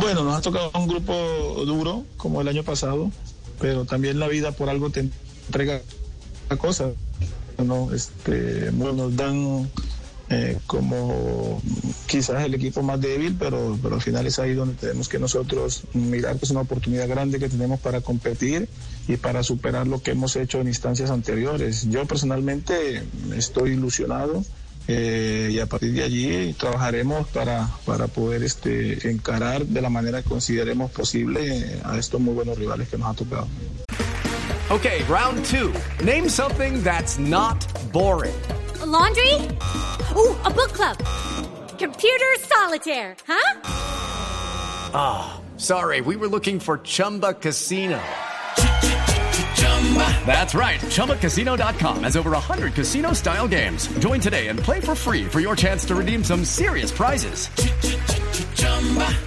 Bueno, nos ha tocado un grupo duro, como el año pasado, pero también la vida por algo te entrega cosas. ¿no? Este, bueno, nos dan eh, como quizás el equipo más débil, pero, pero al final es ahí donde tenemos que nosotros mirar que es una oportunidad grande que tenemos para competir y para superar lo que hemos hecho en instancias anteriores. Yo personalmente estoy ilusionado. Eh, y a partir de allí trabajaremos para, para poder este, encarar de la manera que consideremos posible a estos muy buenos rivales que nos ha tocado. Okay, round two. Name something that's not boring. A laundry? Ooh, a book club. Computer solitaire, huh? Ah, oh, sorry, we were looking for Chumba Casino. That's right. ChumbaCasino.com has over 100 casino style games. Join today and play for free for your chance to redeem some serious prizes.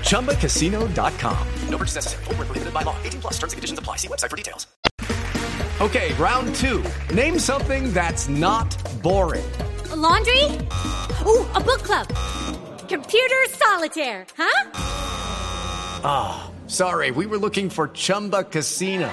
ChumbaCasino.com. No purchase necessary. Full prohibited by law. 18 plus terms and conditions apply. See website for details. Okay, round two. Name something that's not boring. A laundry? Ooh, a book club. Computer solitaire, huh? Ah, oh, sorry, we were looking for Chumba Casino.